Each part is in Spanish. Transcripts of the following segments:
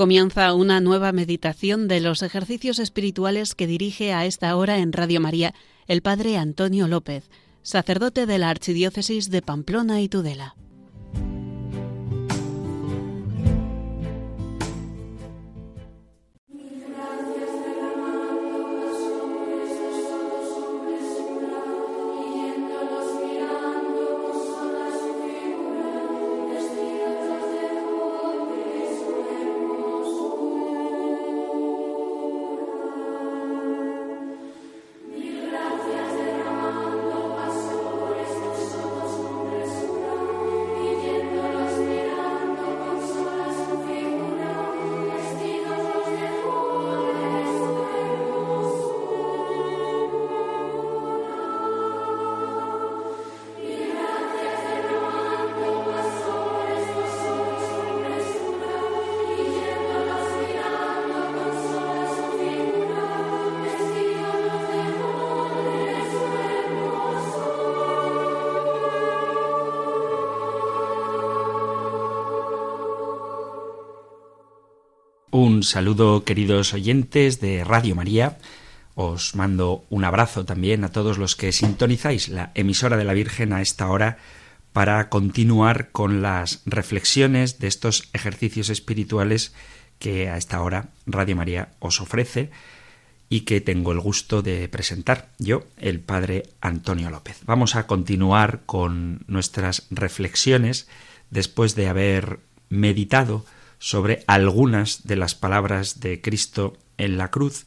Comienza una nueva meditación de los ejercicios espirituales que dirige a esta hora en Radio María el Padre Antonio López, sacerdote de la Archidiócesis de Pamplona y Tudela. Un saludo queridos oyentes de Radio María. Os mando un abrazo también a todos los que sintonizáis la emisora de la Virgen a esta hora para continuar con las reflexiones de estos ejercicios espirituales que a esta hora Radio María os ofrece y que tengo el gusto de presentar yo, el Padre Antonio López. Vamos a continuar con nuestras reflexiones después de haber meditado sobre algunas de las palabras de Cristo en la cruz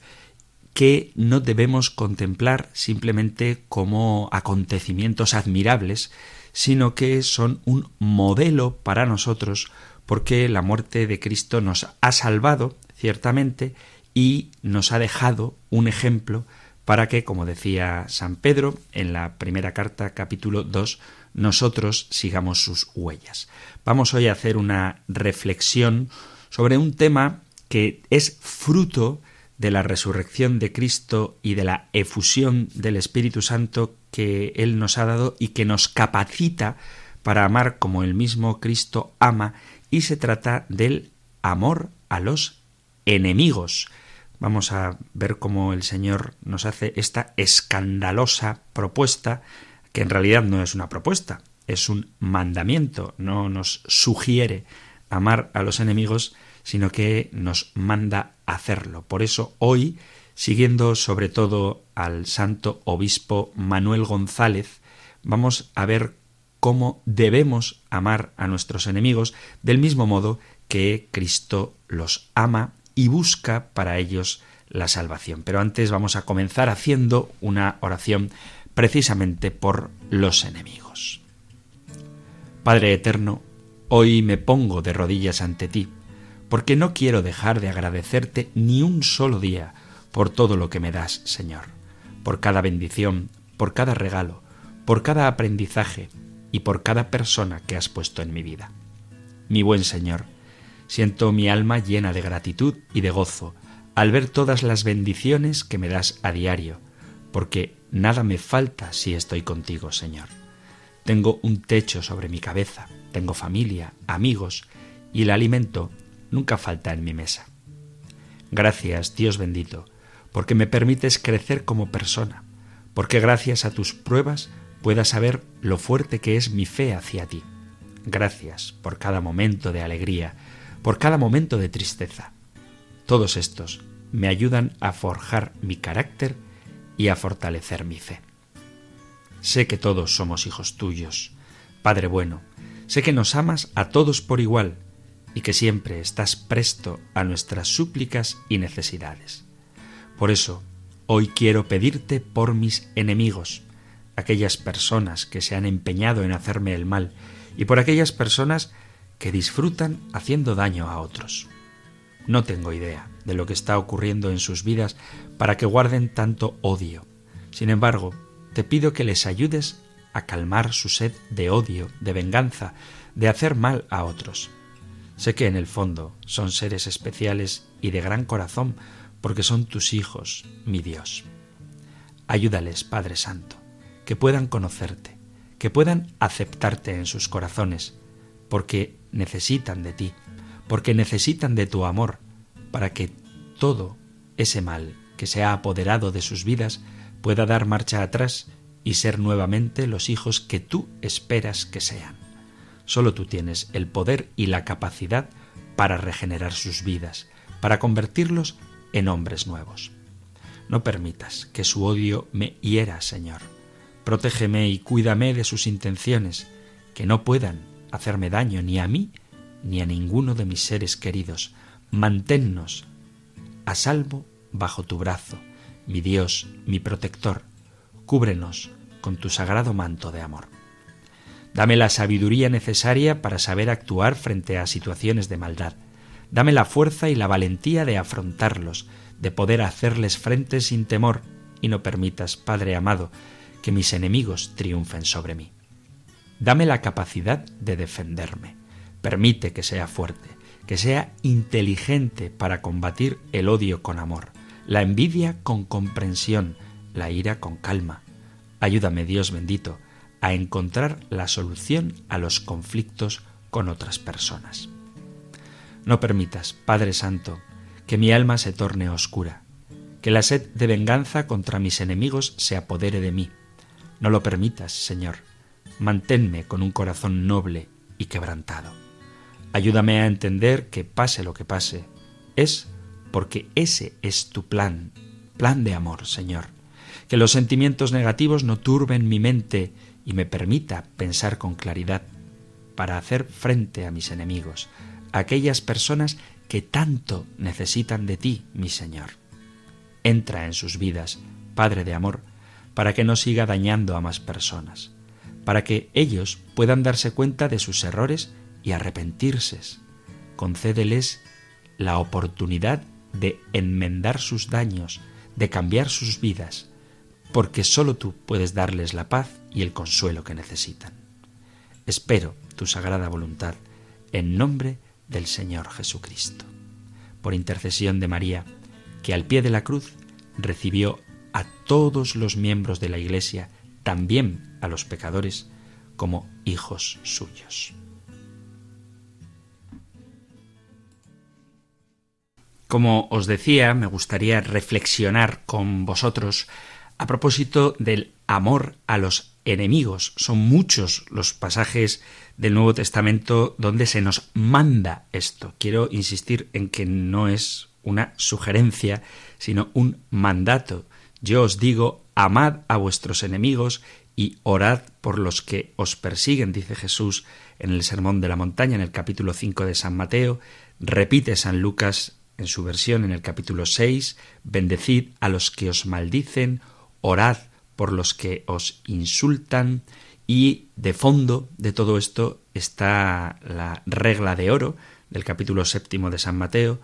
que no debemos contemplar simplemente como acontecimientos admirables, sino que son un modelo para nosotros porque la muerte de Cristo nos ha salvado, ciertamente, y nos ha dejado un ejemplo para que, como decía San Pedro en la primera carta capítulo 2, nosotros sigamos sus huellas. Vamos hoy a hacer una reflexión sobre un tema que es fruto de la resurrección de Cristo y de la efusión del Espíritu Santo que Él nos ha dado y que nos capacita para amar como el mismo Cristo ama y se trata del amor a los enemigos. Vamos a ver cómo el Señor nos hace esta escandalosa propuesta que en realidad no es una propuesta, es un mandamiento, no nos sugiere amar a los enemigos, sino que nos manda hacerlo. Por eso hoy, siguiendo sobre todo al santo obispo Manuel González, vamos a ver cómo debemos amar a nuestros enemigos del mismo modo que Cristo los ama y busca para ellos la salvación. Pero antes vamos a comenzar haciendo una oración precisamente por los enemigos. Padre Eterno, hoy me pongo de rodillas ante ti, porque no quiero dejar de agradecerte ni un solo día por todo lo que me das, Señor, por cada bendición, por cada regalo, por cada aprendizaje y por cada persona que has puesto en mi vida. Mi buen Señor, siento mi alma llena de gratitud y de gozo al ver todas las bendiciones que me das a diario, porque nada me falta si estoy contigo, Señor. Tengo un techo sobre mi cabeza, tengo familia, amigos, y el alimento nunca falta en mi mesa. Gracias, Dios bendito, porque me permites crecer como persona, porque gracias a tus pruebas pueda saber lo fuerte que es mi fe hacia ti. Gracias por cada momento de alegría, por cada momento de tristeza. Todos estos me ayudan a forjar mi carácter y a fortalecer mi fe. Sé que todos somos hijos tuyos, Padre bueno, sé que nos amas a todos por igual y que siempre estás presto a nuestras súplicas y necesidades. Por eso, hoy quiero pedirte por mis enemigos, aquellas personas que se han empeñado en hacerme el mal, y por aquellas personas que disfrutan haciendo daño a otros. No tengo idea de lo que está ocurriendo en sus vidas para que guarden tanto odio. Sin embargo, te pido que les ayudes a calmar su sed de odio, de venganza, de hacer mal a otros. Sé que en el fondo son seres especiales y de gran corazón, porque son tus hijos, mi Dios. Ayúdales, Padre Santo, que puedan conocerte, que puedan aceptarte en sus corazones, porque necesitan de ti, porque necesitan de tu amor, para que todo ese mal que se ha apoderado de sus vidas pueda dar marcha atrás y ser nuevamente los hijos que tú esperas que sean. Solo tú tienes el poder y la capacidad para regenerar sus vidas, para convertirlos en hombres nuevos. No permitas que su odio me hiera, Señor. Protégeme y cuídame de sus intenciones, que no puedan hacerme daño ni a mí ni a ninguno de mis seres queridos. Manténnos a salvo bajo tu brazo, mi Dios, mi protector. Cúbrenos con tu sagrado manto de amor. Dame la sabiduría necesaria para saber actuar frente a situaciones de maldad. Dame la fuerza y la valentía de afrontarlos, de poder hacerles frente sin temor, y no permitas, Padre amado, que mis enemigos triunfen sobre mí. Dame la capacidad de defenderme. Permite que sea fuerte, que sea inteligente para combatir el odio con amor, la envidia con comprensión, la ira con calma. Ayúdame, Dios bendito, a encontrar la solución a los conflictos con otras personas. No permitas, Padre Santo, que mi alma se torne oscura, que la sed de venganza contra mis enemigos se apodere de mí. No lo permitas, Señor. Manténme con un corazón noble y quebrantado. Ayúdame a entender que pase lo que pase, es porque ese es tu plan, plan de amor, Señor. Que los sentimientos negativos no turben mi mente y me permita pensar con claridad para hacer frente a mis enemigos, a aquellas personas que tanto necesitan de ti, mi Señor. Entra en sus vidas, Padre de amor, para que no siga dañando a más personas, para que ellos puedan darse cuenta de sus errores y arrepentirse. Concédeles la oportunidad de enmendar sus daños, de cambiar sus vidas, porque sólo tú puedes darles la paz y el consuelo que necesitan. Espero tu sagrada voluntad en nombre del Señor Jesucristo. Por intercesión de María, que al pie de la cruz recibió a todos los miembros de la Iglesia, también a los pecadores, como hijos suyos. Como os decía, me gustaría reflexionar con vosotros a propósito del amor a los enemigos. Son muchos los pasajes del Nuevo Testamento donde se nos manda esto. Quiero insistir en que no es una sugerencia, sino un mandato. Yo os digo, amad a vuestros enemigos y orad por los que os persiguen, dice Jesús en el Sermón de la Montaña, en el capítulo 5 de San Mateo. Repite San Lucas en su versión en el capítulo 6, bendecid a los que os maldicen, orad por los que os insultan y de fondo de todo esto está la regla de oro del capítulo séptimo de San Mateo,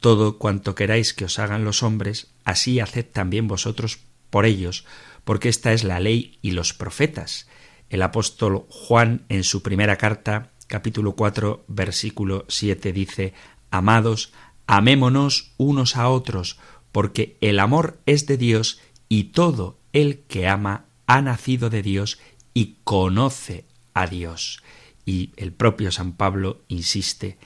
todo cuanto queráis que os hagan los hombres, así haced también vosotros por ellos, porque esta es la ley y los profetas. El apóstol Juan en su primera carta, capítulo 4, versículo 7 dice, Amados, amémonos unos a otros, porque el amor es de Dios y todo el que ama ha nacido de Dios y conoce a Dios. Y el propio San Pablo insiste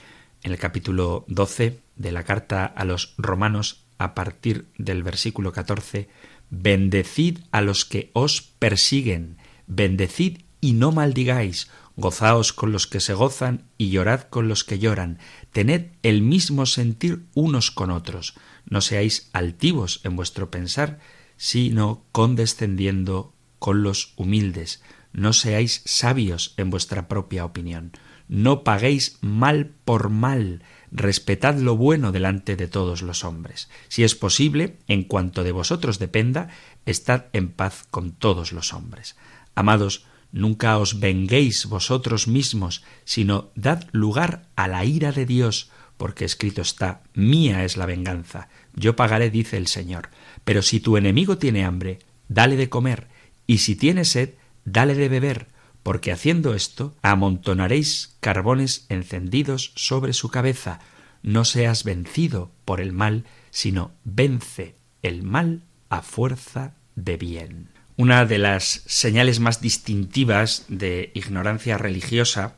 en el capítulo 12 de la carta a los romanos a partir del versículo 14, Bendecid a los que os persiguen, bendecid y no maldigáis, gozaos con los que se gozan y llorad con los que lloran, tened el mismo sentir unos con otros, no seáis altivos en vuestro pensar, sino condescendiendo con los humildes. No seáis sabios en vuestra propia opinión. No paguéis mal por mal. Respetad lo bueno delante de todos los hombres. Si es posible, en cuanto de vosotros dependa, estad en paz con todos los hombres. Amados, nunca os venguéis vosotros mismos, sino dad lugar a la ira de Dios, porque escrito está, mía es la venganza, yo pagaré, dice el Señor. Pero si tu enemigo tiene hambre, dale de comer, y si tiene sed, dale de beber, porque haciendo esto amontonaréis carbones encendidos sobre su cabeza. No seas vencido por el mal, sino vence el mal a fuerza de bien. Una de las señales más distintivas de ignorancia religiosa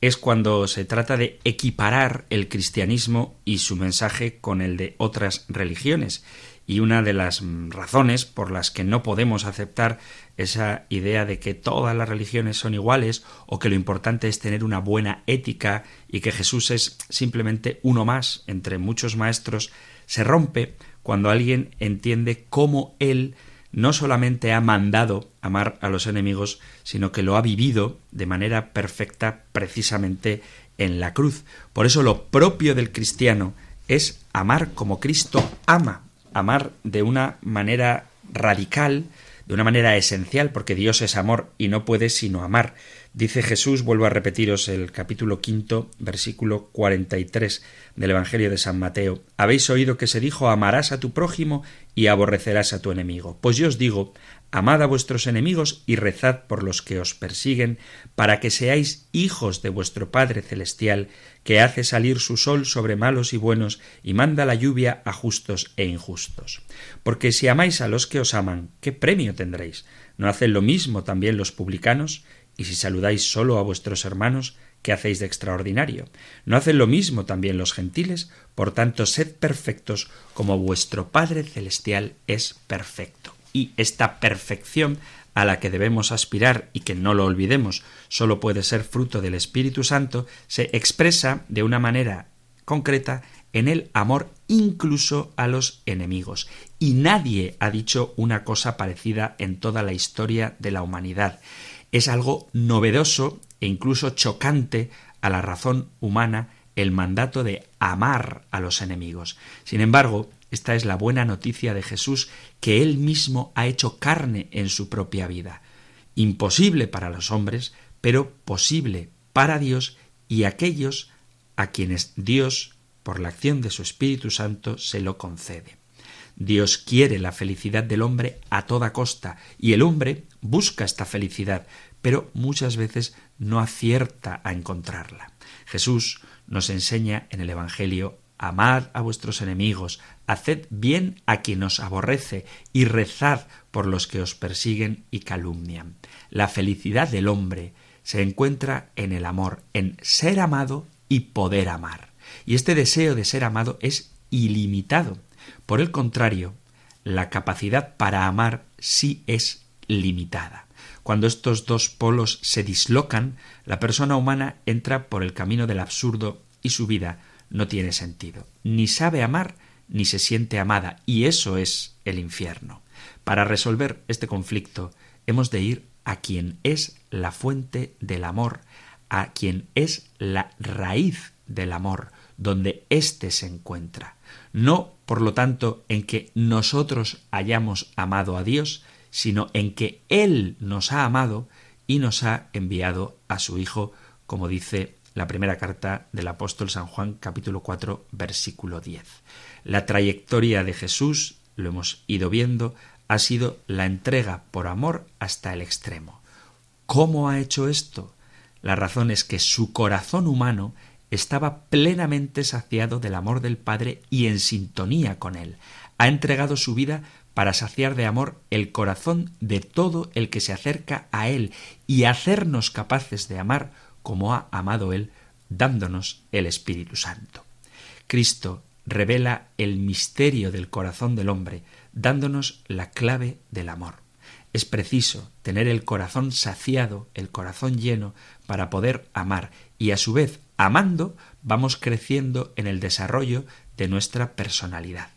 es cuando se trata de equiparar el cristianismo y su mensaje con el de otras religiones. Y una de las razones por las que no podemos aceptar esa idea de que todas las religiones son iguales o que lo importante es tener una buena ética y que Jesús es simplemente uno más entre muchos maestros, se rompe cuando alguien entiende cómo Él no solamente ha mandado amar a los enemigos, sino que lo ha vivido de manera perfecta precisamente en la cruz. Por eso lo propio del cristiano es amar como Cristo ama, amar de una manera radical, de una manera esencial, porque Dios es amor y no puede sino amar. Dice Jesús, vuelvo a repetiros el capítulo quinto, versículo cuarenta y tres del Evangelio de San Mateo. Habéis oído que se dijo amarás a tu prójimo y aborrecerás a tu enemigo. Pues yo os digo, amad a vuestros enemigos y rezad por los que os persiguen, para que seáis hijos de vuestro Padre Celestial, que hace salir su sol sobre malos y buenos y manda la lluvia a justos e injustos. Porque si amáis a los que os aman, ¿qué premio tendréis? ¿No hacen lo mismo también los publicanos? Y si saludáis solo a vuestros hermanos, ¿qué hacéis de extraordinario? ¿No hacen lo mismo también los gentiles? Por tanto, sed perfectos como vuestro Padre Celestial es perfecto. Y esta perfección a la que debemos aspirar y que no lo olvidemos, solo puede ser fruto del Espíritu Santo, se expresa de una manera concreta en el amor incluso a los enemigos. Y nadie ha dicho una cosa parecida en toda la historia de la humanidad. Es algo novedoso e incluso chocante a la razón humana el mandato de amar a los enemigos. Sin embargo, esta es la buena noticia de Jesús que él mismo ha hecho carne en su propia vida. Imposible para los hombres, pero posible para Dios y aquellos a quienes Dios, por la acción de su Espíritu Santo, se lo concede. Dios quiere la felicidad del hombre a toda costa y el hombre busca esta felicidad, pero muchas veces no acierta a encontrarla. Jesús nos enseña en el Evangelio Amad a vuestros enemigos, haced bien a quien os aborrece y rezad por los que os persiguen y calumnian. La felicidad del hombre se encuentra en el amor, en ser amado y poder amar. Y este deseo de ser amado es ilimitado. Por el contrario, la capacidad para amar sí es limitada. Cuando estos dos polos se dislocan, la persona humana entra por el camino del absurdo y su vida no tiene sentido. Ni sabe amar ni se siente amada, y eso es el infierno. Para resolver este conflicto hemos de ir a quien es la fuente del amor, a quien es la raíz del amor, donde éste se encuentra. No, por lo tanto, en que nosotros hayamos amado a Dios, sino en que Él nos ha amado y nos ha enviado a su Hijo, como dice la primera carta del apóstol San Juan capítulo 4 versículo 10. La trayectoria de Jesús, lo hemos ido viendo, ha sido la entrega por amor hasta el extremo. ¿Cómo ha hecho esto? La razón es que su corazón humano estaba plenamente saciado del amor del Padre y en sintonía con él. Ha entregado su vida para saciar de amor el corazón de todo el que se acerca a Él y hacernos capaces de amar como ha amado Él, dándonos el Espíritu Santo. Cristo revela el misterio del corazón del hombre, dándonos la clave del amor. Es preciso tener el corazón saciado, el corazón lleno, para poder amar, y a su vez, amando, vamos creciendo en el desarrollo de nuestra personalidad.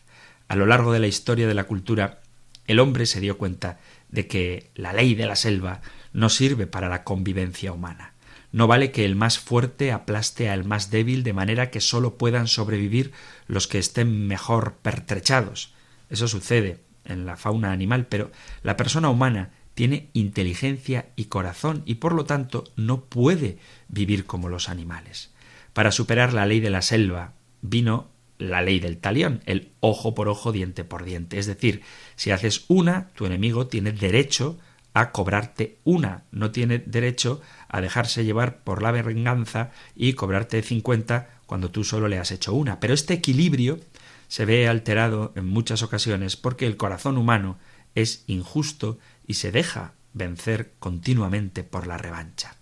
A lo largo de la historia de la cultura, el hombre se dio cuenta de que la ley de la selva no sirve para la convivencia humana. No vale que el más fuerte aplaste al más débil de manera que sólo puedan sobrevivir los que estén mejor pertrechados. Eso sucede en la fauna animal, pero la persona humana tiene inteligencia y corazón y por lo tanto no puede vivir como los animales. Para superar la ley de la selva vino la ley del talión, el ojo por ojo, diente por diente. Es decir, si haces una, tu enemigo tiene derecho a cobrarte una, no tiene derecho a dejarse llevar por la venganza y cobrarte cincuenta cuando tú solo le has hecho una. Pero este equilibrio se ve alterado en muchas ocasiones porque el corazón humano es injusto y se deja vencer continuamente por la revancha.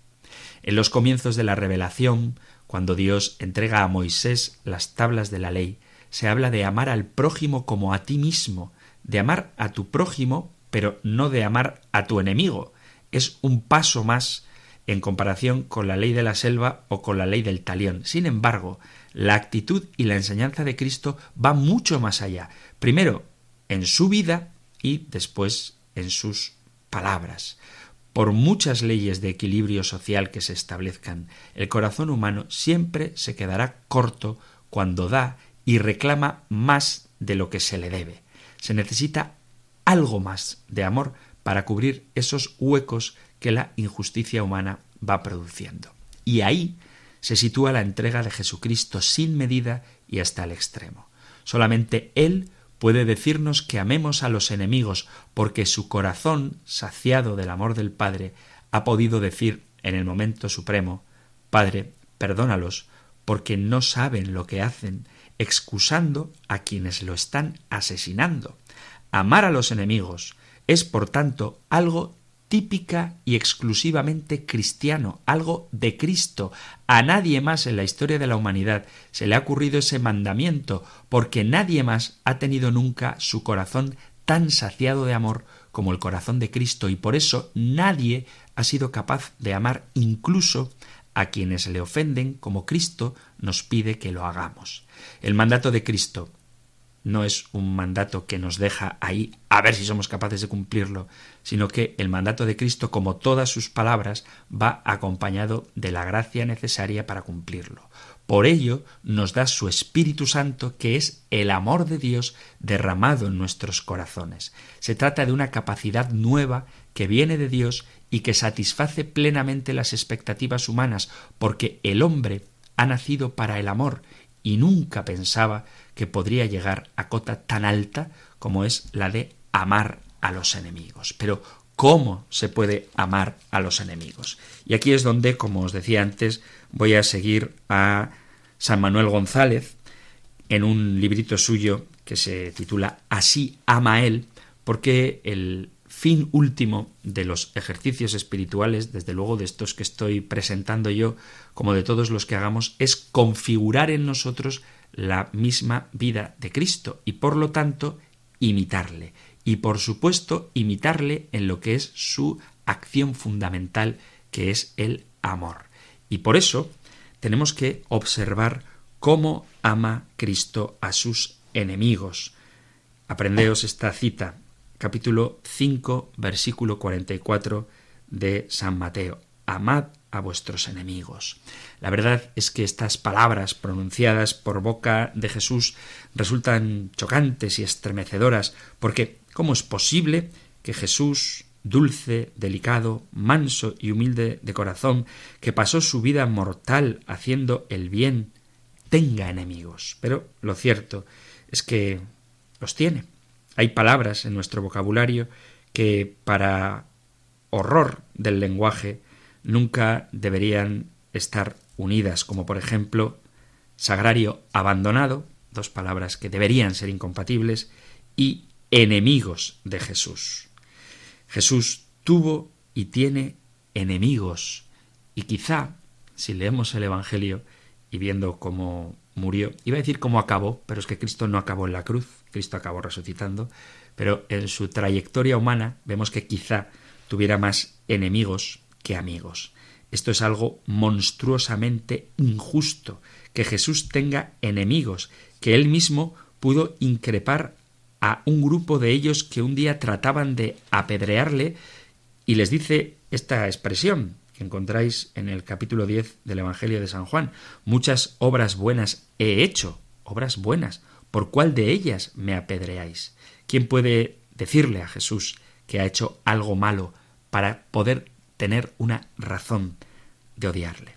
En los comienzos de la revelación, cuando Dios entrega a Moisés las tablas de la ley, se habla de amar al prójimo como a ti mismo, de amar a tu prójimo, pero no de amar a tu enemigo. Es un paso más en comparación con la ley de la selva o con la ley del talión. Sin embargo, la actitud y la enseñanza de Cristo va mucho más allá. Primero, en su vida y después en sus palabras. Por muchas leyes de equilibrio social que se establezcan, el corazón humano siempre se quedará corto cuando da y reclama más de lo que se le debe. Se necesita algo más de amor para cubrir esos huecos que la injusticia humana va produciendo. Y ahí se sitúa la entrega de Jesucristo sin medida y hasta el extremo. Solamente Él puede decirnos que amemos a los enemigos, porque su corazón, saciado del amor del Padre, ha podido decir en el momento supremo Padre, perdónalos, porque no saben lo que hacen, excusando a quienes lo están asesinando. Amar a los enemigos es, por tanto, algo típica y exclusivamente cristiano, algo de Cristo. A nadie más en la historia de la humanidad se le ha ocurrido ese mandamiento, porque nadie más ha tenido nunca su corazón tan saciado de amor como el corazón de Cristo, y por eso nadie ha sido capaz de amar incluso a quienes le ofenden como Cristo nos pide que lo hagamos. El mandato de Cristo no es un mandato que nos deja ahí a ver si somos capaces de cumplirlo, sino que el mandato de Cristo, como todas sus palabras, va acompañado de la gracia necesaria para cumplirlo. Por ello nos da su Espíritu Santo, que es el amor de Dios derramado en nuestros corazones. Se trata de una capacidad nueva que viene de Dios y que satisface plenamente las expectativas humanas, porque el hombre ha nacido para el amor y nunca pensaba que podría llegar a cota tan alta como es la de amar a los enemigos. Pero ¿cómo se puede amar a los enemigos? Y aquí es donde, como os decía antes, voy a seguir a San Manuel González en un librito suyo que se titula Así ama él, porque el fin último de los ejercicios espirituales, desde luego de estos que estoy presentando yo, como de todos los que hagamos, es configurar en nosotros la misma vida de Cristo y por lo tanto imitarle. Y por supuesto imitarle en lo que es su acción fundamental, que es el amor. Y por eso tenemos que observar cómo ama Cristo a sus enemigos. Aprendeos esta cita capítulo 5, versículo 44 de San Mateo. Amad a vuestros enemigos. La verdad es que estas palabras pronunciadas por boca de Jesús resultan chocantes y estremecedoras, porque ¿cómo es posible que Jesús, dulce, delicado, manso y humilde de corazón, que pasó su vida mortal haciendo el bien, tenga enemigos? Pero lo cierto es que los tiene. Hay palabras en nuestro vocabulario que, para horror del lenguaje, nunca deberían estar unidas, como por ejemplo sagrario abandonado, dos palabras que deberían ser incompatibles, y enemigos de Jesús. Jesús tuvo y tiene enemigos, y quizá, si leemos el Evangelio y viendo cómo murió, iba a decir cómo acabó, pero es que Cristo no acabó en la cruz, Cristo acabó resucitando, pero en su trayectoria humana vemos que quizá tuviera más enemigos que amigos. Esto es algo monstruosamente injusto, que Jesús tenga enemigos, que él mismo pudo increpar a un grupo de ellos que un día trataban de apedrearle y les dice esta expresión que encontráis en el capítulo 10 del Evangelio de San Juan. Muchas obras buenas he hecho, obras buenas, ¿Por cuál de ellas me apedreáis? ¿Quién puede decirle a Jesús que ha hecho algo malo para poder tener una razón de odiarle?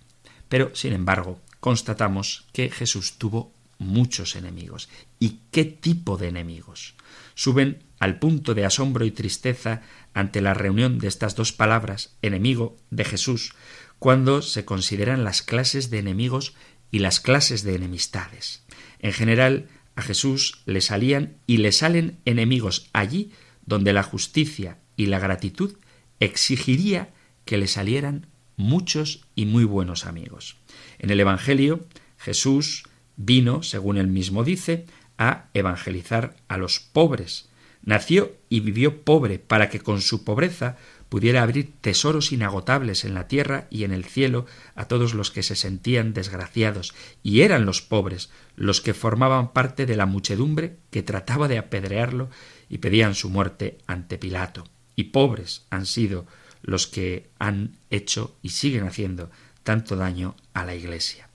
Pero, sin embargo, constatamos que Jesús tuvo muchos enemigos. ¿Y qué tipo de enemigos? Suben al punto de asombro y tristeza ante la reunión de estas dos palabras, enemigo de Jesús, cuando se consideran las clases de enemigos y las clases de enemistades. En general, a Jesús le salían y le salen enemigos allí donde la justicia y la gratitud exigiría que le salieran muchos y muy buenos amigos. En el Evangelio, Jesús vino, según él mismo dice, a evangelizar a los pobres. Nació y vivió pobre para que con su pobreza pudiera abrir tesoros inagotables en la tierra y en el cielo a todos los que se sentían desgraciados, y eran los pobres los que formaban parte de la muchedumbre que trataba de apedrearlo y pedían su muerte ante Pilato. Y pobres han sido los que han hecho y siguen haciendo tanto daño a la Iglesia.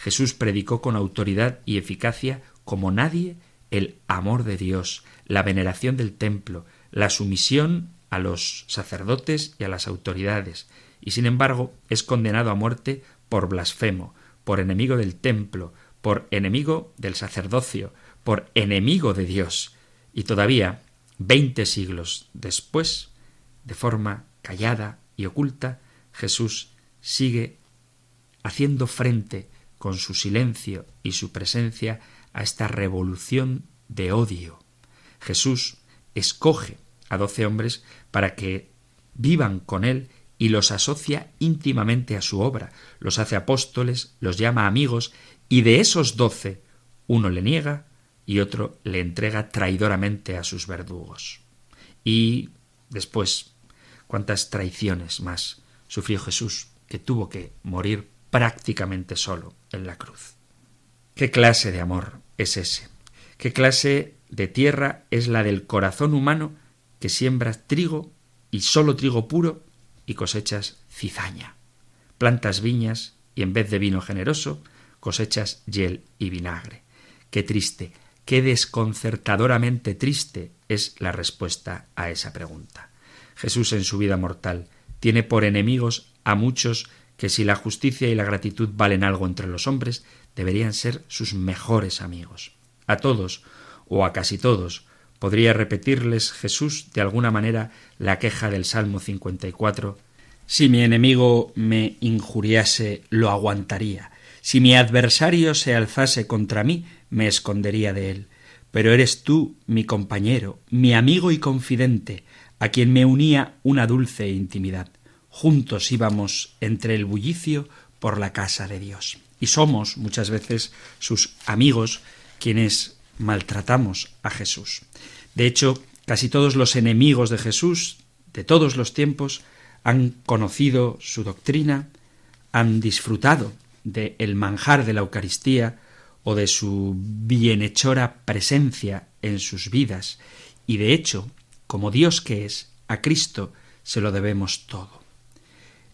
Jesús predicó con autoridad y eficacia como nadie el amor de Dios, la veneración del templo, la sumisión a los sacerdotes y a las autoridades, y sin embargo es condenado a muerte por blasfemo, por enemigo del templo, por enemigo del sacerdocio, por enemigo de Dios. Y todavía, veinte siglos después, de forma callada y oculta, Jesús sigue haciendo frente con su silencio y su presencia a esta revolución de odio. Jesús escoge a doce hombres para que vivan con él y los asocia íntimamente a su obra, los hace apóstoles, los llama amigos, y de esos doce uno le niega y otro le entrega traidoramente a sus verdugos. Y después, cuántas traiciones más sufrió Jesús, que tuvo que morir prácticamente solo en la cruz. ¿Qué clase de amor es ese? ¿Qué clase de tierra es la del corazón humano que siembras trigo y solo trigo puro y cosechas cizaña. Plantas viñas y en vez de vino generoso cosechas hiel y vinagre. Qué triste, qué desconcertadoramente triste es la respuesta a esa pregunta. Jesús en su vida mortal tiene por enemigos a muchos que si la justicia y la gratitud valen algo entre los hombres, deberían ser sus mejores amigos. A todos, o a casi todos, Podría repetirles Jesús de alguna manera la queja del Salmo 54. Si mi enemigo me injuriase, lo aguantaría. Si mi adversario se alzase contra mí, me escondería de él. Pero eres tú mi compañero, mi amigo y confidente, a quien me unía una dulce intimidad. Juntos íbamos entre el bullicio por la casa de Dios. Y somos muchas veces sus amigos quienes maltratamos a Jesús. De hecho, casi todos los enemigos de Jesús de todos los tiempos han conocido su doctrina, han disfrutado de el manjar de la Eucaristía o de su bienhechora presencia en sus vidas, y de hecho, como Dios que es, a Cristo se lo debemos todo.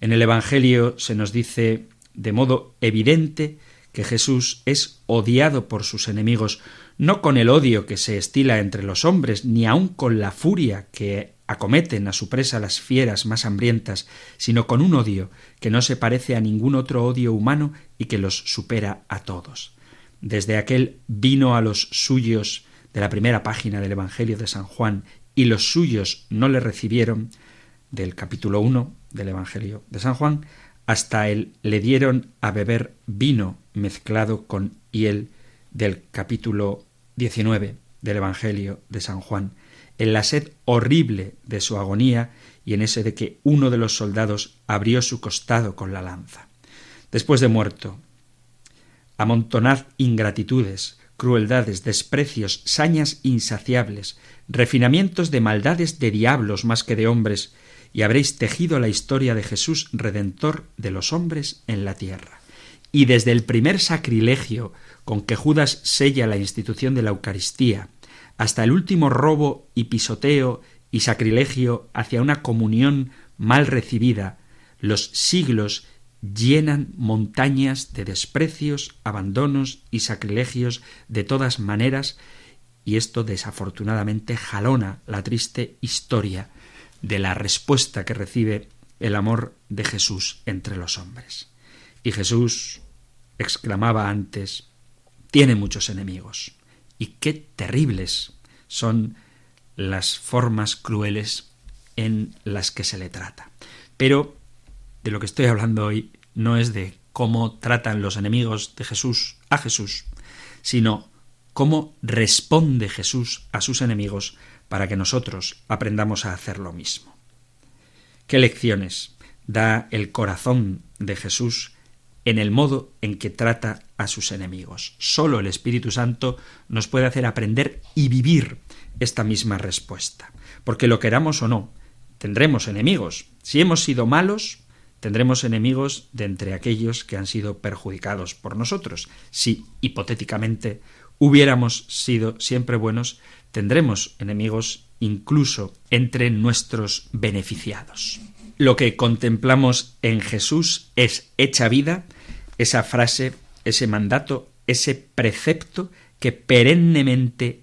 En el Evangelio se nos dice de modo evidente que Jesús es odiado por sus enemigos, no con el odio que se estila entre los hombres, ni aun con la furia que acometen a su presa las fieras más hambrientas, sino con un odio que no se parece a ningún otro odio humano y que los supera a todos. Desde aquel vino a los suyos de la primera página del Evangelio de San Juan y los suyos no le recibieron, del capítulo 1 del Evangelio de San Juan, hasta él le dieron a beber vino mezclado con hiel del capítulo 19 del Evangelio de San Juan, en la sed horrible de su agonía y en ese de que uno de los soldados abrió su costado con la lanza. Después de muerto, amontonad ingratitudes, crueldades, desprecios, sañas insaciables, refinamientos de maldades de diablos más que de hombres, y habréis tejido la historia de Jesús Redentor de los hombres en la tierra. Y desde el primer sacrilegio con que Judas sella la institución de la Eucaristía, hasta el último robo y pisoteo y sacrilegio hacia una comunión mal recibida, los siglos llenan montañas de desprecios, abandonos y sacrilegios de todas maneras, y esto desafortunadamente jalona la triste historia de la respuesta que recibe el amor de Jesús entre los hombres. Y Jesús exclamaba antes tiene muchos enemigos. Y qué terribles son las formas crueles en las que se le trata. Pero de lo que estoy hablando hoy no es de cómo tratan los enemigos de Jesús a Jesús, sino cómo responde Jesús a sus enemigos para que nosotros aprendamos a hacer lo mismo. ¿Qué lecciones da el corazón de Jesús en el modo en que trata a sus enemigos. Solo el Espíritu Santo nos puede hacer aprender y vivir esta misma respuesta. Porque lo queramos o no, tendremos enemigos. Si hemos sido malos, tendremos enemigos de entre aquellos que han sido perjudicados por nosotros. Si, hipotéticamente, hubiéramos sido siempre buenos, tendremos enemigos incluso entre nuestros beneficiados. Lo que contemplamos en Jesús es hecha vida, esa frase, ese mandato, ese precepto que perennemente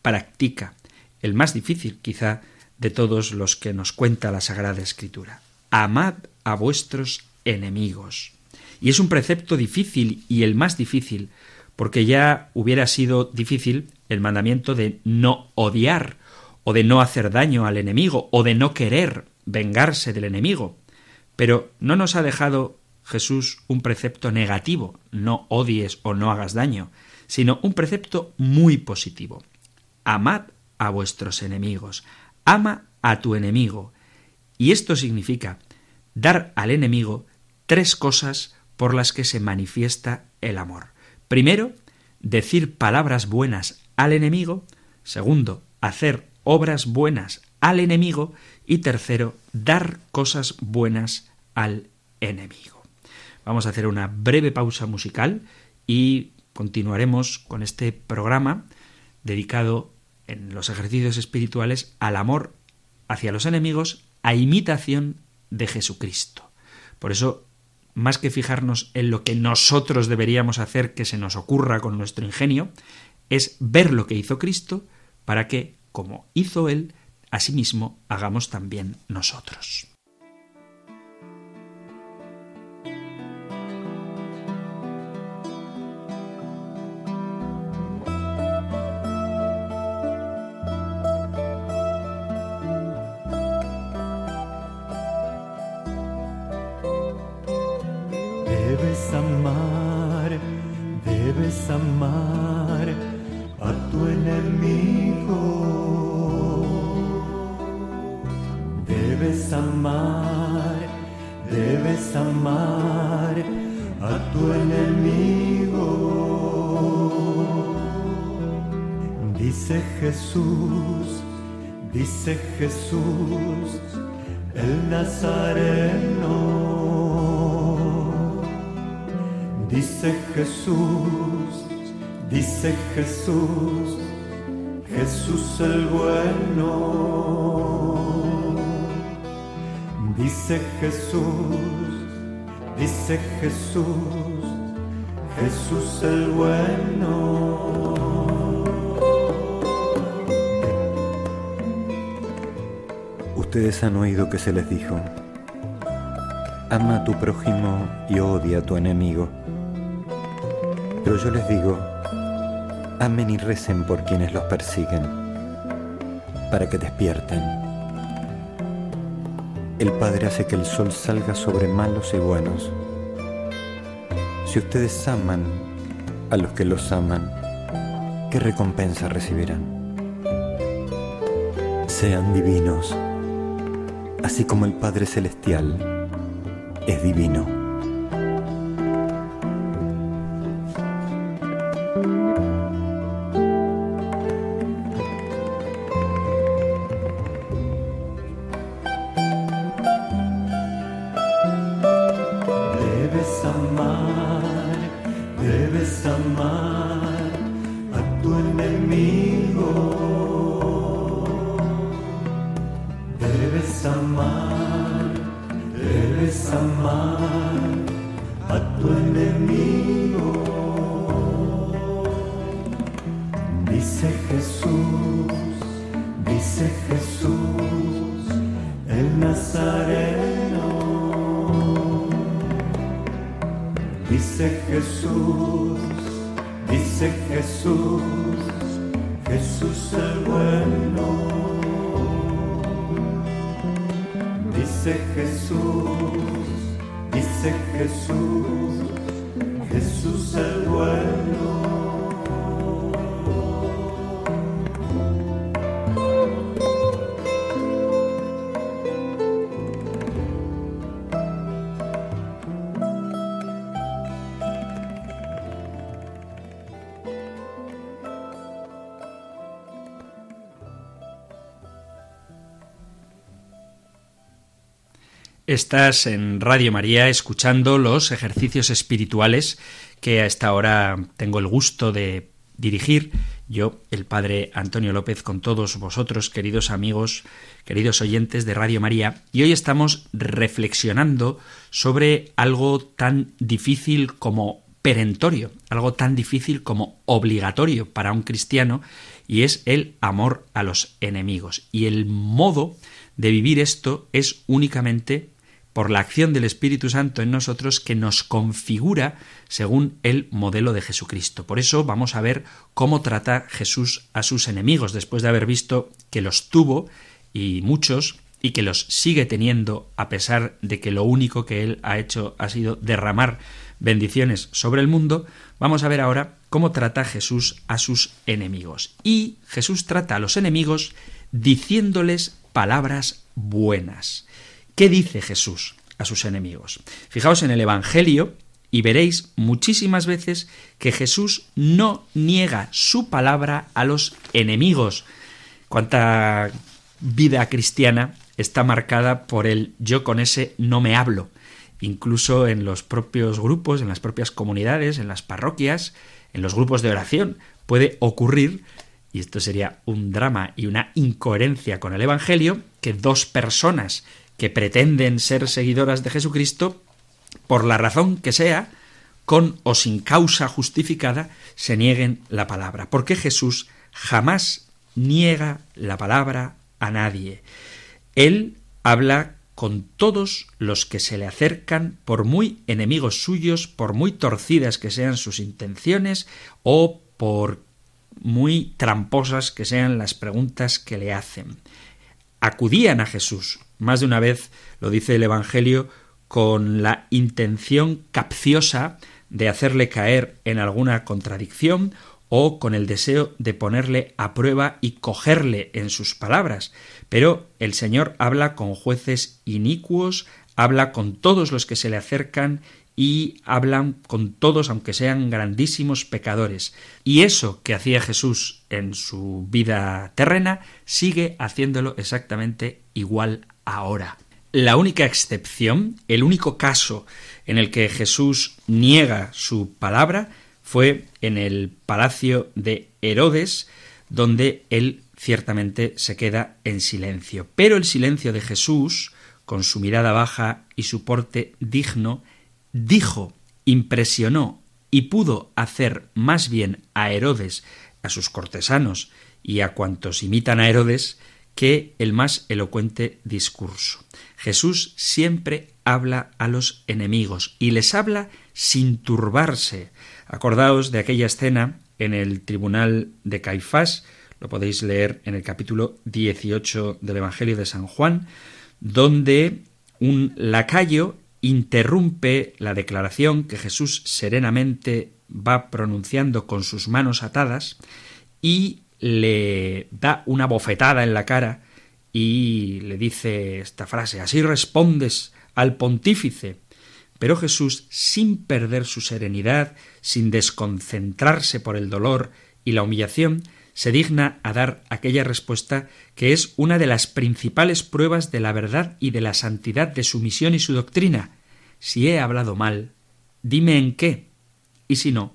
practica, el más difícil quizá de todos los que nos cuenta la Sagrada Escritura. Amad a vuestros enemigos. Y es un precepto difícil y el más difícil, porque ya hubiera sido difícil el mandamiento de no odiar, o de no hacer daño al enemigo, o de no querer vengarse del enemigo. Pero no nos ha dejado Jesús un precepto negativo, no odies o no hagas daño, sino un precepto muy positivo. Amad a vuestros enemigos, ama a tu enemigo. Y esto significa dar al enemigo tres cosas por las que se manifiesta el amor. Primero, decir palabras buenas al enemigo. Segundo, hacer obras buenas al enemigo. Y tercero, dar cosas buenas al enemigo. Vamos a hacer una breve pausa musical y continuaremos con este programa dedicado en los ejercicios espirituales al amor hacia los enemigos a imitación de Jesucristo. Por eso, más que fijarnos en lo que nosotros deberíamos hacer que se nos ocurra con nuestro ingenio, es ver lo que hizo Cristo para que, como hizo Él, asimismo hagamos también nosotros. Jesús, el Nazareno. Dice Jesús, dice Jesús, Jesús el bueno. Dice Jesús, dice Jesús, Jesús el bueno. Ustedes han oído que se les dijo, ama a tu prójimo y odia a tu enemigo. Pero yo les digo, amen y recen por quienes los persiguen, para que despierten. El Padre hace que el sol salga sobre malos y buenos. Si ustedes aman a los que los aman, ¿qué recompensa recibirán? Sean divinos así como el Padre Celestial es divino. Estás en Radio María escuchando los ejercicios espirituales que a esta hora tengo el gusto de dirigir yo, el Padre Antonio López, con todos vosotros, queridos amigos, queridos oyentes de Radio María, y hoy estamos reflexionando sobre algo tan difícil como perentorio, algo tan difícil como obligatorio para un cristiano, y es el amor a los enemigos. Y el modo de vivir esto es únicamente por la acción del Espíritu Santo en nosotros que nos configura según el modelo de Jesucristo. Por eso vamos a ver cómo trata Jesús a sus enemigos, después de haber visto que los tuvo y muchos, y que los sigue teniendo a pesar de que lo único que él ha hecho ha sido derramar bendiciones sobre el mundo, vamos a ver ahora cómo trata Jesús a sus enemigos. Y Jesús trata a los enemigos diciéndoles palabras buenas. ¿Qué dice Jesús a sus enemigos? Fijaos en el Evangelio y veréis muchísimas veces que Jesús no niega su palabra a los enemigos. Cuánta vida cristiana está marcada por el yo con ese no me hablo. Incluso en los propios grupos, en las propias comunidades, en las parroquias, en los grupos de oración, puede ocurrir, y esto sería un drama y una incoherencia con el Evangelio, que dos personas que pretenden ser seguidoras de Jesucristo, por la razón que sea, con o sin causa justificada, se nieguen la palabra. Porque Jesús jamás niega la palabra a nadie. Él habla con todos los que se le acercan, por muy enemigos suyos, por muy torcidas que sean sus intenciones o por muy tramposas que sean las preguntas que le hacen. Acudían a Jesús, más de una vez lo dice el Evangelio con la intención capciosa de hacerle caer en alguna contradicción o con el deseo de ponerle a prueba y cogerle en sus palabras. Pero el Señor habla con jueces inicuos, habla con todos los que se le acercan y hablan con todos aunque sean grandísimos pecadores. Y eso que hacía Jesús en su vida terrena sigue haciéndolo exactamente igual ahora. La única excepción, el único caso en el que Jesús niega su palabra fue en el palacio de Herodes, donde él ciertamente se queda en silencio. Pero el silencio de Jesús, con su mirada baja y su porte digno, dijo, impresionó y pudo hacer más bien a Herodes, a sus cortesanos y a cuantos imitan a Herodes, que el más elocuente discurso. Jesús siempre habla a los enemigos y les habla sin turbarse. Acordaos de aquella escena en el tribunal de Caifás, lo podéis leer en el capítulo 18 del Evangelio de San Juan, donde un lacayo interrumpe la declaración que Jesús serenamente va pronunciando con sus manos atadas y le da una bofetada en la cara y le dice esta frase, así respondes al pontífice. Pero Jesús, sin perder su serenidad, sin desconcentrarse por el dolor y la humillación, se digna a dar aquella respuesta que es una de las principales pruebas de la verdad y de la santidad de su misión y su doctrina. Si he hablado mal, dime en qué, y si no,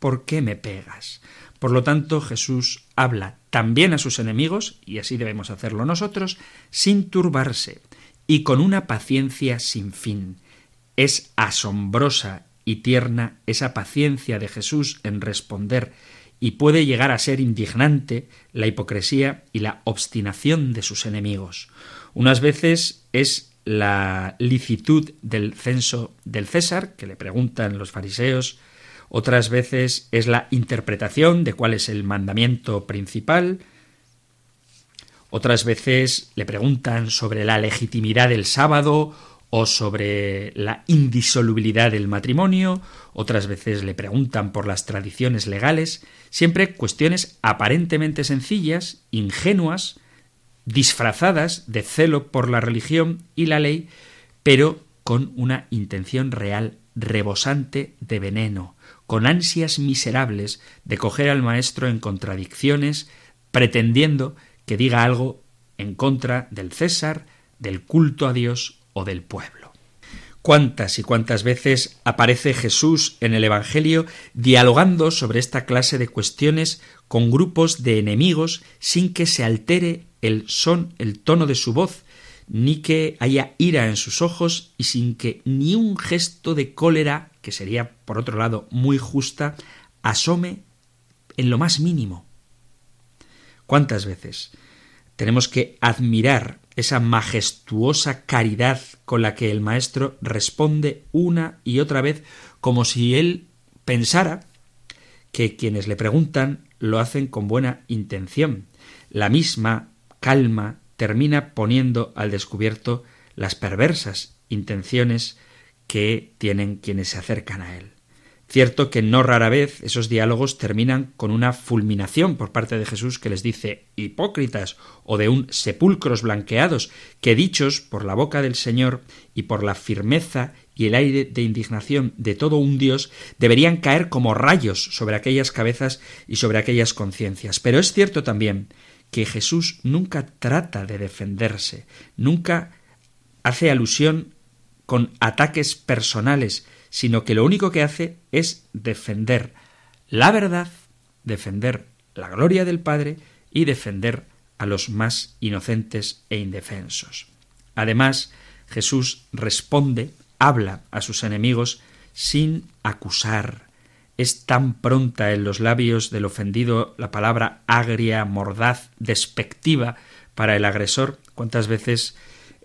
¿por qué me pegas? Por lo tanto, Jesús habla también a sus enemigos, y así debemos hacerlo nosotros, sin turbarse y con una paciencia sin fin. Es asombrosa y tierna esa paciencia de Jesús en responder y puede llegar a ser indignante la hipocresía y la obstinación de sus enemigos. Unas veces es la licitud del censo del César, que le preguntan los fariseos, otras veces es la interpretación de cuál es el mandamiento principal, otras veces le preguntan sobre la legitimidad del sábado o sobre la indisolubilidad del matrimonio, otras veces le preguntan por las tradiciones legales, siempre cuestiones aparentemente sencillas, ingenuas, disfrazadas de celo por la religión y la ley, pero con una intención real rebosante de veneno, con ansias miserables de coger al maestro en contradicciones, pretendiendo que diga algo en contra del César, del culto a Dios o del pueblo. Cuántas y cuántas veces aparece Jesús en el Evangelio dialogando sobre esta clase de cuestiones con grupos de enemigos sin que se altere el son, el tono de su voz, ni que haya ira en sus ojos y sin que ni un gesto de cólera, que sería por otro lado muy justa, asome en lo más mínimo. ¿Cuántas veces tenemos que admirar esa majestuosa caridad con la que el Maestro responde una y otra vez como si él pensara que quienes le preguntan lo hacen con buena intención. La misma calma termina poniendo al descubierto las perversas intenciones que tienen quienes se acercan a él. Cierto que no rara vez esos diálogos terminan con una fulminación por parte de Jesús que les dice hipócritas o de un sepulcros blanqueados, que dichos por la boca del Señor y por la firmeza y el aire de indignación de todo un Dios deberían caer como rayos sobre aquellas cabezas y sobre aquellas conciencias. Pero es cierto también que Jesús nunca trata de defenderse, nunca hace alusión con ataques personales, sino que lo único que hace es defender la verdad, defender la gloria del Padre y defender a los más inocentes e indefensos. Además, Jesús responde, habla a sus enemigos sin acusar. Es tan pronta en los labios del ofendido la palabra agria, mordaz, despectiva para el agresor. ¿Cuántas veces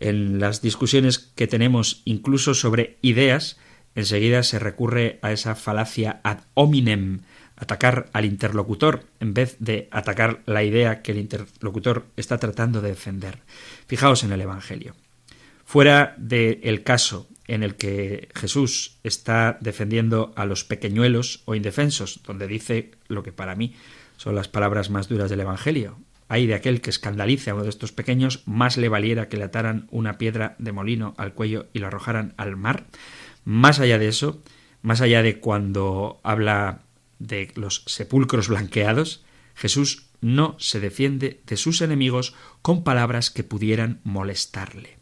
en las discusiones que tenemos incluso sobre ideas enseguida se recurre a esa falacia ad hominem, atacar al interlocutor en vez de atacar la idea que el interlocutor está tratando de defender. Fijaos en el Evangelio. Fuera del caso en el que Jesús está defendiendo a los pequeñuelos o indefensos, donde dice lo que para mí son las palabras más duras del Evangelio. Hay de aquel que escandalice a uno de estos pequeños, más le valiera que le ataran una piedra de molino al cuello y lo arrojaran al mar. Más allá de eso, más allá de cuando habla de los sepulcros blanqueados, Jesús no se defiende de sus enemigos con palabras que pudieran molestarle.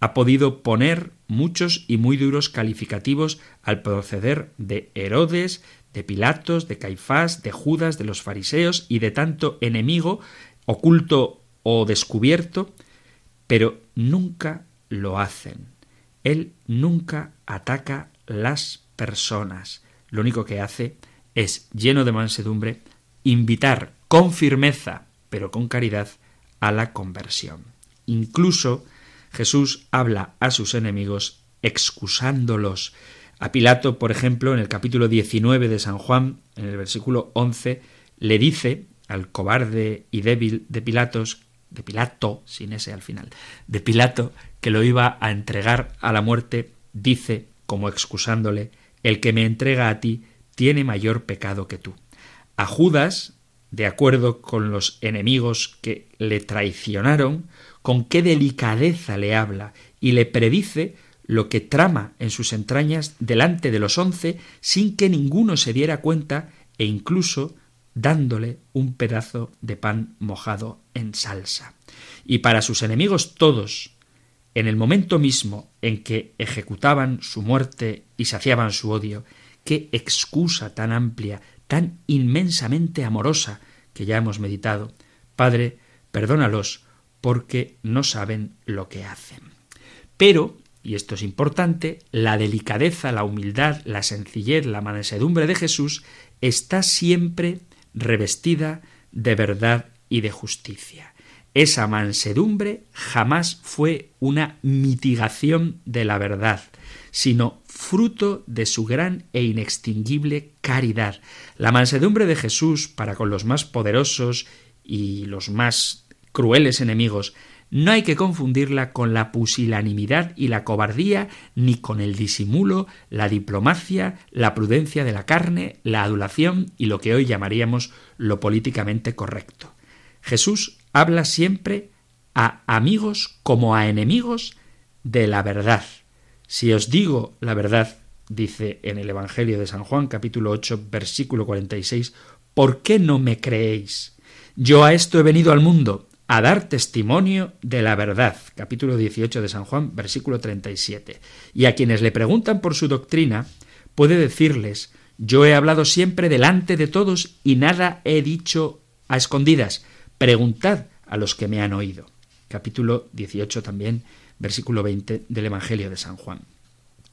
Ha podido poner muchos y muy duros calificativos al proceder de Herodes, de Pilatos, de Caifás, de Judas, de los fariseos y de tanto enemigo oculto o descubierto, pero nunca lo hacen. Él nunca ataca las personas. Lo único que hace es, lleno de mansedumbre, invitar con firmeza, pero con caridad, a la conversión. Incluso Jesús habla a sus enemigos excusándolos. A Pilato, por ejemplo, en el capítulo 19 de San Juan, en el versículo 11, le dice al cobarde y débil de Pilatos, de Pilato, sin ese al final, de Pilato, que lo iba a entregar a la muerte, dice, como excusándole, el que me entrega a ti tiene mayor pecado que tú. A Judas, de acuerdo con los enemigos que le traicionaron, con qué delicadeza le habla y le predice lo que trama en sus entrañas delante de los once sin que ninguno se diera cuenta e incluso dándole un pedazo de pan mojado en salsa. Y para sus enemigos todos, en el momento mismo en que ejecutaban su muerte y saciaban su odio, qué excusa tan amplia, tan inmensamente amorosa que ya hemos meditado. Padre, perdónalos porque no saben lo que hacen. Pero, y esto es importante, la delicadeza, la humildad, la sencillez, la mansedumbre de Jesús está siempre revestida de verdad y de justicia. Esa mansedumbre jamás fue una mitigación de la verdad, sino fruto de su gran e inextinguible caridad. La mansedumbre de Jesús para con los más poderosos y los más crueles enemigos no hay que confundirla con la pusilanimidad y la cobardía, ni con el disimulo, la diplomacia, la prudencia de la carne, la adulación y lo que hoy llamaríamos lo políticamente correcto. Jesús habla siempre a amigos como a enemigos de la verdad. Si os digo la verdad, dice en el Evangelio de San Juan capítulo 8 versículo 46, ¿por qué no me creéis? Yo a esto he venido al mundo, a dar testimonio de la verdad. Capítulo 18 de San Juan, versículo 37. Y a quienes le preguntan por su doctrina, puede decirles, yo he hablado siempre delante de todos y nada he dicho a escondidas. Preguntad a los que me han oído. Capítulo 18 también, versículo 20 del Evangelio de San Juan.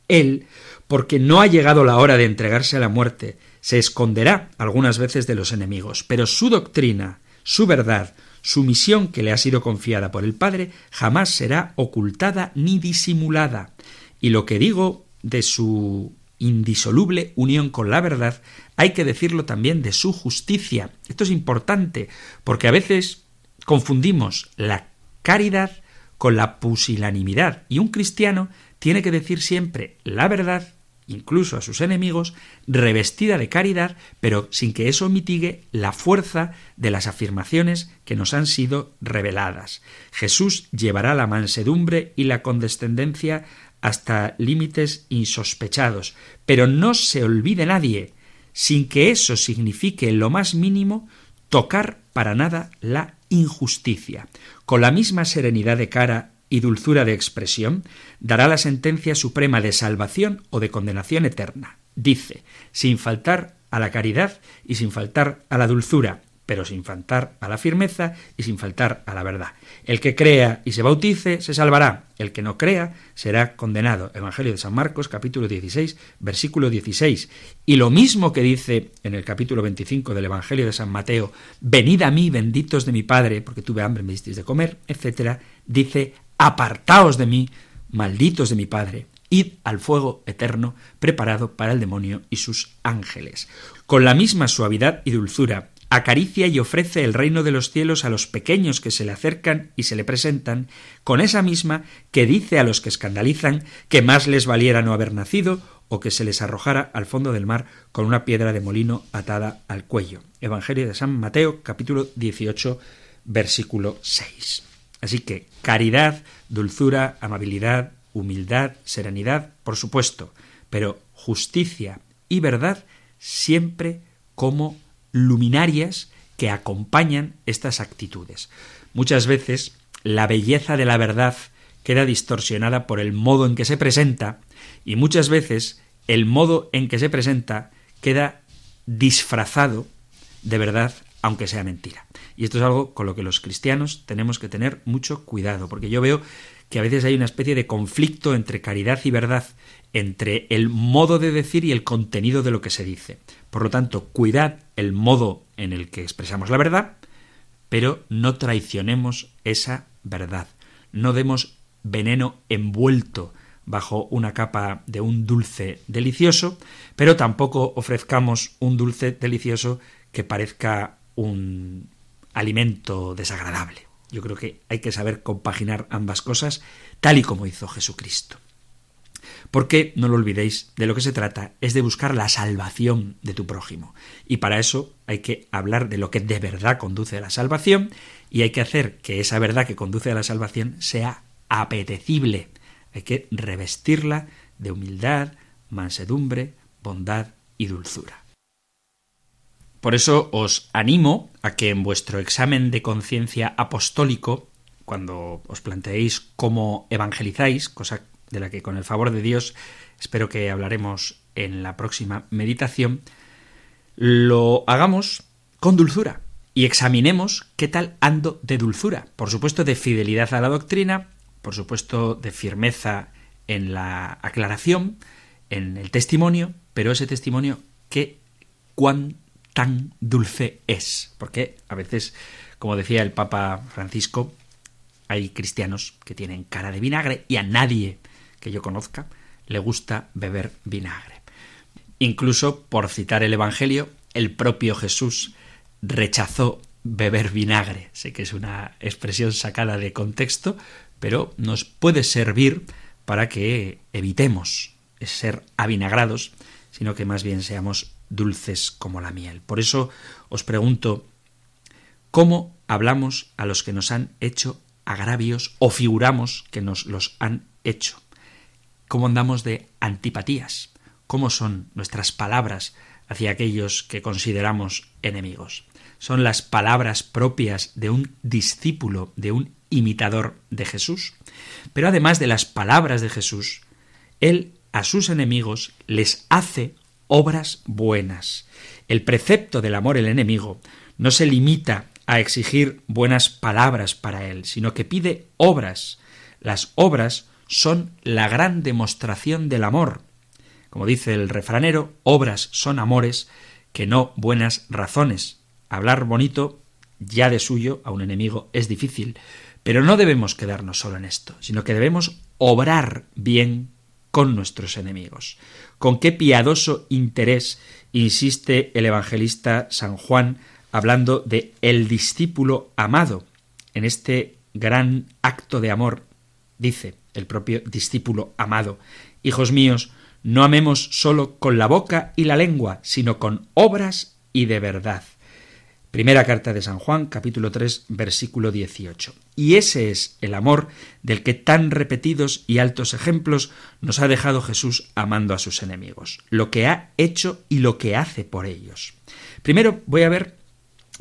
Él, porque no ha llegado la hora de entregarse a la muerte, se esconderá algunas veces de los enemigos, pero su doctrina, su verdad, su misión que le ha sido confiada por el Padre jamás será ocultada ni disimulada. Y lo que digo de su indisoluble unión con la verdad, hay que decirlo también de su justicia. Esto es importante, porque a veces confundimos la caridad con la pusilanimidad, y un cristiano tiene que decir siempre la verdad incluso a sus enemigos, revestida de caridad, pero sin que eso mitigue la fuerza de las afirmaciones que nos han sido reveladas. Jesús llevará la mansedumbre y la condescendencia hasta límites insospechados, pero no se olvide nadie, sin que eso signifique en lo más mínimo tocar para nada la injusticia. Con la misma serenidad de cara y dulzura de expresión, dará la sentencia suprema de salvación o de condenación eterna. Dice, sin faltar a la caridad y sin faltar a la dulzura, pero sin faltar a la firmeza y sin faltar a la verdad. El que crea y se bautice se salvará, el que no crea será condenado. Evangelio de San Marcos capítulo 16 versículo 16. Y lo mismo que dice en el capítulo 25 del Evangelio de San Mateo, venid a mí benditos de mi Padre, porque tuve hambre, me disteis de comer, etcétera, dice Apartaos de mí, malditos de mi Padre, id al fuego eterno preparado para el demonio y sus ángeles. Con la misma suavidad y dulzura, acaricia y ofrece el reino de los cielos a los pequeños que se le acercan y se le presentan, con esa misma que dice a los que escandalizan que más les valiera no haber nacido o que se les arrojara al fondo del mar con una piedra de molino atada al cuello. Evangelio de San Mateo, capítulo 18, versículo 6. Así que caridad, dulzura, amabilidad, humildad, serenidad, por supuesto, pero justicia y verdad siempre como luminarias que acompañan estas actitudes. Muchas veces la belleza de la verdad queda distorsionada por el modo en que se presenta y muchas veces el modo en que se presenta queda disfrazado de verdad aunque sea mentira. Y esto es algo con lo que los cristianos tenemos que tener mucho cuidado, porque yo veo que a veces hay una especie de conflicto entre caridad y verdad, entre el modo de decir y el contenido de lo que se dice. Por lo tanto, cuidad el modo en el que expresamos la verdad, pero no traicionemos esa verdad. No demos veneno envuelto bajo una capa de un dulce delicioso, pero tampoco ofrezcamos un dulce delicioso que parezca un alimento desagradable. Yo creo que hay que saber compaginar ambas cosas tal y como hizo Jesucristo. Porque, no lo olvidéis, de lo que se trata es de buscar la salvación de tu prójimo. Y para eso hay que hablar de lo que de verdad conduce a la salvación y hay que hacer que esa verdad que conduce a la salvación sea apetecible. Hay que revestirla de humildad, mansedumbre, bondad y dulzura. Por eso os animo a que en vuestro examen de conciencia apostólico, cuando os planteéis cómo evangelizáis, cosa de la que con el favor de Dios espero que hablaremos en la próxima meditación, lo hagamos con dulzura y examinemos qué tal ando de dulzura. Por supuesto, de fidelidad a la doctrina, por supuesto, de firmeza en la aclaración, en el testimonio, pero ese testimonio que cuán tan dulce es. Porque a veces, como decía el Papa Francisco, hay cristianos que tienen cara de vinagre y a nadie que yo conozca le gusta beber vinagre. Incluso, por citar el Evangelio, el propio Jesús rechazó beber vinagre. Sé que es una expresión sacada de contexto, pero nos puede servir para que evitemos ser avinagrados, sino que más bien seamos dulces como la miel. Por eso os pregunto, ¿cómo hablamos a los que nos han hecho agravios o figuramos que nos los han hecho? ¿Cómo andamos de antipatías? ¿Cómo son nuestras palabras hacia aquellos que consideramos enemigos? son las palabras propias de un discípulo, de un imitador de Jesús. Pero además de las palabras de Jesús, Él a sus enemigos les hace obras buenas. El precepto del amor al enemigo no se limita a exigir buenas palabras para Él, sino que pide obras. Las obras son la gran demostración del amor. Como dice el refranero, obras son amores que no buenas razones. Hablar bonito ya de suyo a un enemigo es difícil, pero no debemos quedarnos solo en esto, sino que debemos obrar bien con nuestros enemigos. Con qué piadoso interés insiste el evangelista San Juan hablando de el discípulo amado. En este gran acto de amor, dice el propio discípulo amado, Hijos míos, no amemos solo con la boca y la lengua, sino con obras y de verdad. Primera carta de San Juan, capítulo 3, versículo 18. Y ese es el amor del que tan repetidos y altos ejemplos nos ha dejado Jesús amando a sus enemigos, lo que ha hecho y lo que hace por ellos. Primero voy a ver,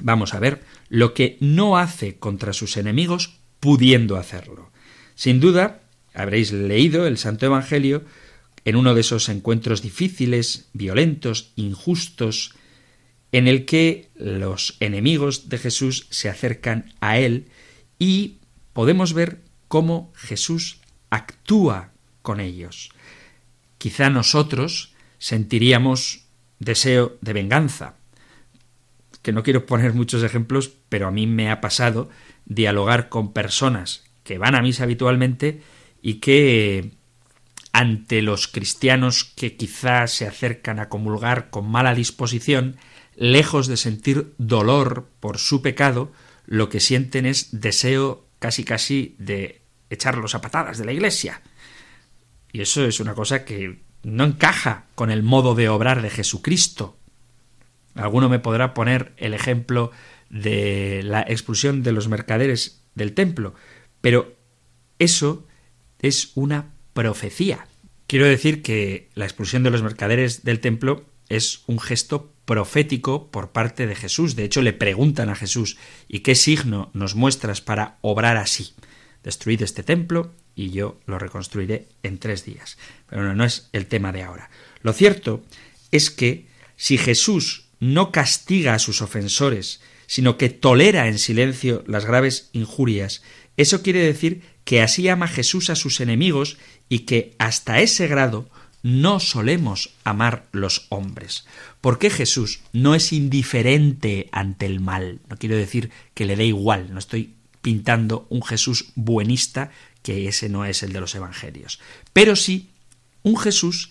vamos a ver, lo que no hace contra sus enemigos pudiendo hacerlo. Sin duda, habréis leído el Santo Evangelio en uno de esos encuentros difíciles, violentos, injustos, en el que los enemigos de Jesús se acercan a él y podemos ver cómo Jesús actúa con ellos. Quizá nosotros sentiríamos deseo de venganza, que no quiero poner muchos ejemplos, pero a mí me ha pasado dialogar con personas que van a misa habitualmente y que ante los cristianos que quizá se acercan a comulgar con mala disposición, lejos de sentir dolor por su pecado, lo que sienten es deseo casi casi de echarlos a patadas de la iglesia. Y eso es una cosa que no encaja con el modo de obrar de Jesucristo. Alguno me podrá poner el ejemplo de la expulsión de los mercaderes del templo, pero eso es una profecía. Quiero decir que la expulsión de los mercaderes del templo es un gesto profético por parte de Jesús. De hecho, le preguntan a Jesús ¿y qué signo nos muestras para obrar así? Destruid este templo y yo lo reconstruiré en tres días. Pero no, no es el tema de ahora. Lo cierto es que si Jesús no castiga a sus ofensores, sino que tolera en silencio las graves injurias, eso quiere decir que así ama Jesús a sus enemigos y que hasta ese grado no solemos amar los hombres. Porque Jesús no es indiferente ante el mal. No quiero decir que le dé igual, no estoy pintando un Jesús buenista, que ese no es el de los evangelios. Pero sí un Jesús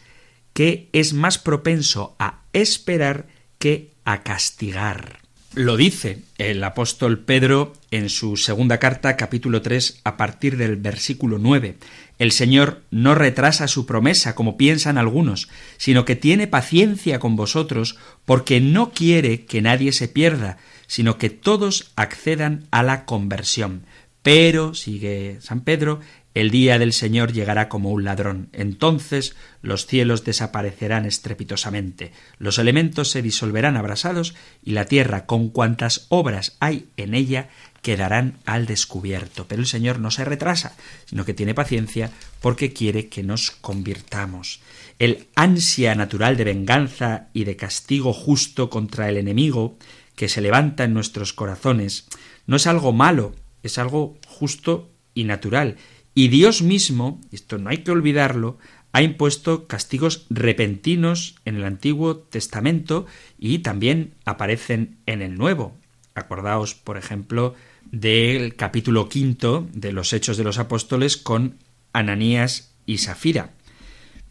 que es más propenso a esperar que a castigar. Lo dice el apóstol Pedro en su segunda carta, capítulo 3, a partir del versículo 9. El Señor no retrasa su promesa, como piensan algunos, sino que tiene paciencia con vosotros, porque no quiere que nadie se pierda, sino que todos accedan a la conversión. Pero, sigue San Pedro, el día del Señor llegará como un ladrón. Entonces los cielos desaparecerán estrepitosamente, los elementos se disolverán abrasados y la tierra, con cuantas obras hay en ella, quedarán al descubierto. Pero el Señor no se retrasa, sino que tiene paciencia porque quiere que nos convirtamos. El ansia natural de venganza y de castigo justo contra el enemigo que se levanta en nuestros corazones no es algo malo, es algo justo y natural, y Dios mismo, esto no hay que olvidarlo, ha impuesto castigos repentinos en el Antiguo Testamento y también aparecen en el Nuevo. Acordaos, por ejemplo, del capítulo quinto de los Hechos de los Apóstoles con Ananías y Safira.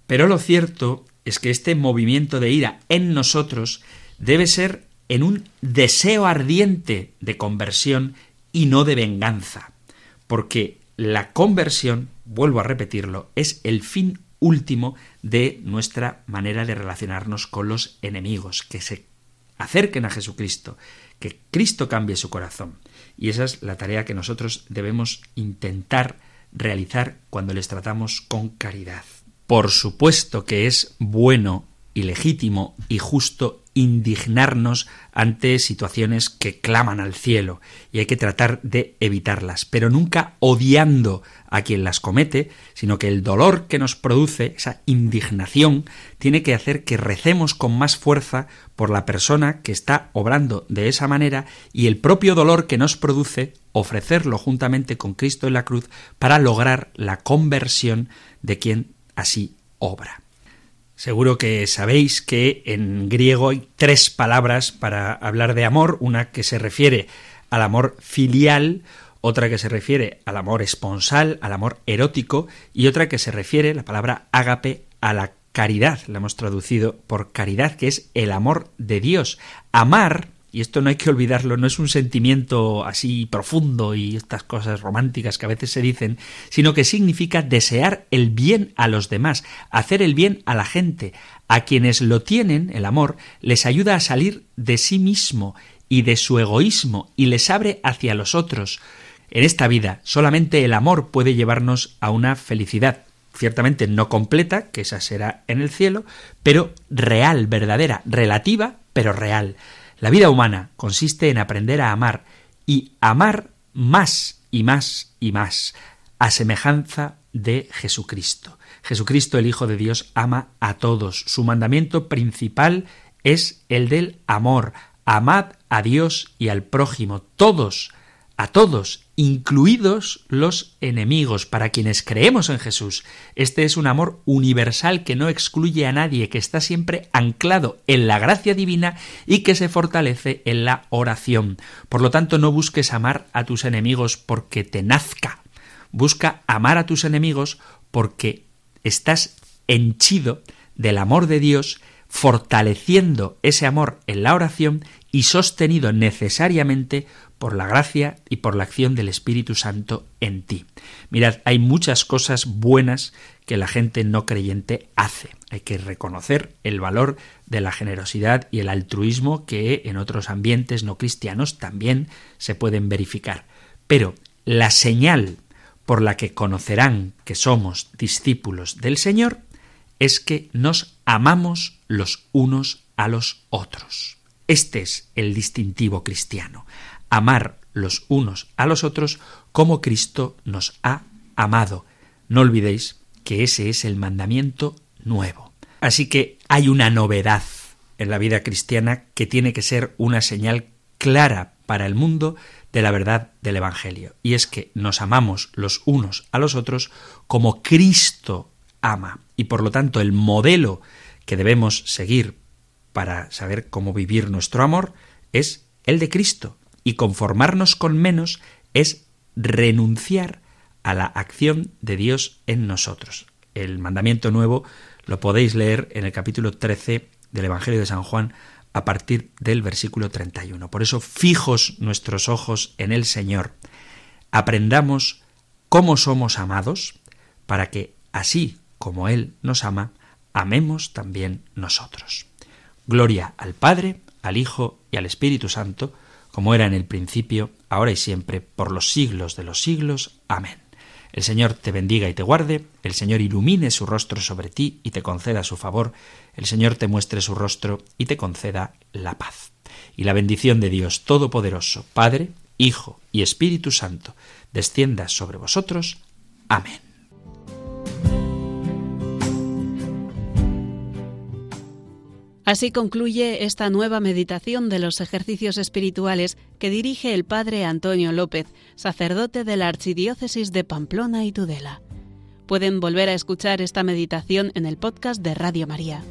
Pero lo cierto es que este movimiento de ira en nosotros debe ser en un deseo ardiente de conversión y no de venganza, porque la conversión, vuelvo a repetirlo, es el fin último de nuestra manera de relacionarnos con los enemigos, que se acerquen a Jesucristo, que Cristo cambie su corazón. Y esa es la tarea que nosotros debemos intentar realizar cuando les tratamos con caridad. Por supuesto que es bueno y legítimo y justo indignarnos ante situaciones que claman al cielo y hay que tratar de evitarlas, pero nunca odiando a quien las comete, sino que el dolor que nos produce, esa indignación, tiene que hacer que recemos con más fuerza por la persona que está obrando de esa manera y el propio dolor que nos produce ofrecerlo juntamente con Cristo en la cruz para lograr la conversión de quien así obra. Seguro que sabéis que en griego hay tres palabras para hablar de amor, una que se refiere al amor filial, otra que se refiere al amor esponsal, al amor erótico, y otra que se refiere, la palabra ágape, a la caridad, la hemos traducido por caridad, que es el amor de Dios. Amar y esto no hay que olvidarlo, no es un sentimiento así profundo y estas cosas románticas que a veces se dicen, sino que significa desear el bien a los demás, hacer el bien a la gente. A quienes lo tienen, el amor, les ayuda a salir de sí mismo y de su egoísmo y les abre hacia los otros. En esta vida solamente el amor puede llevarnos a una felicidad, ciertamente no completa, que esa será en el cielo, pero real, verdadera, relativa, pero real. La vida humana consiste en aprender a amar y amar más y más y más, a semejanza de Jesucristo. Jesucristo, el Hijo de Dios, ama a todos. Su mandamiento principal es el del amor. Amad a Dios y al prójimo, todos a todos, incluidos los enemigos, para quienes creemos en Jesús. Este es un amor universal que no excluye a nadie, que está siempre anclado en la gracia divina y que se fortalece en la oración. Por lo tanto, no busques amar a tus enemigos porque te nazca. Busca amar a tus enemigos porque estás henchido del amor de Dios, fortaleciendo ese amor en la oración y sostenido necesariamente por la gracia y por la acción del Espíritu Santo en ti. Mirad, hay muchas cosas buenas que la gente no creyente hace. Hay que reconocer el valor de la generosidad y el altruismo que en otros ambientes no cristianos también se pueden verificar. Pero la señal por la que conocerán que somos discípulos del Señor es que nos amamos los unos a los otros. Este es el distintivo cristiano amar los unos a los otros como Cristo nos ha amado. No olvidéis que ese es el mandamiento nuevo. Así que hay una novedad en la vida cristiana que tiene que ser una señal clara para el mundo de la verdad del Evangelio. Y es que nos amamos los unos a los otros como Cristo ama. Y por lo tanto el modelo que debemos seguir para saber cómo vivir nuestro amor es el de Cristo y conformarnos con menos es renunciar a la acción de Dios en nosotros. El mandamiento nuevo lo podéis leer en el capítulo 13 del Evangelio de San Juan a partir del versículo 31. Por eso, fijos nuestros ojos en el Señor, aprendamos cómo somos amados, para que, así como Él nos ama, amemos también nosotros. Gloria al Padre, al Hijo y al Espíritu Santo, como era en el principio, ahora y siempre, por los siglos de los siglos. Amén. El Señor te bendiga y te guarde, el Señor ilumine su rostro sobre ti y te conceda su favor, el Señor te muestre su rostro y te conceda la paz. Y la bendición de Dios Todopoderoso, Padre, Hijo y Espíritu Santo, descienda sobre vosotros. Amén. Así concluye esta nueva meditación de los ejercicios espirituales que dirige el Padre Antonio López, sacerdote de la Archidiócesis de Pamplona y Tudela. Pueden volver a escuchar esta meditación en el podcast de Radio María.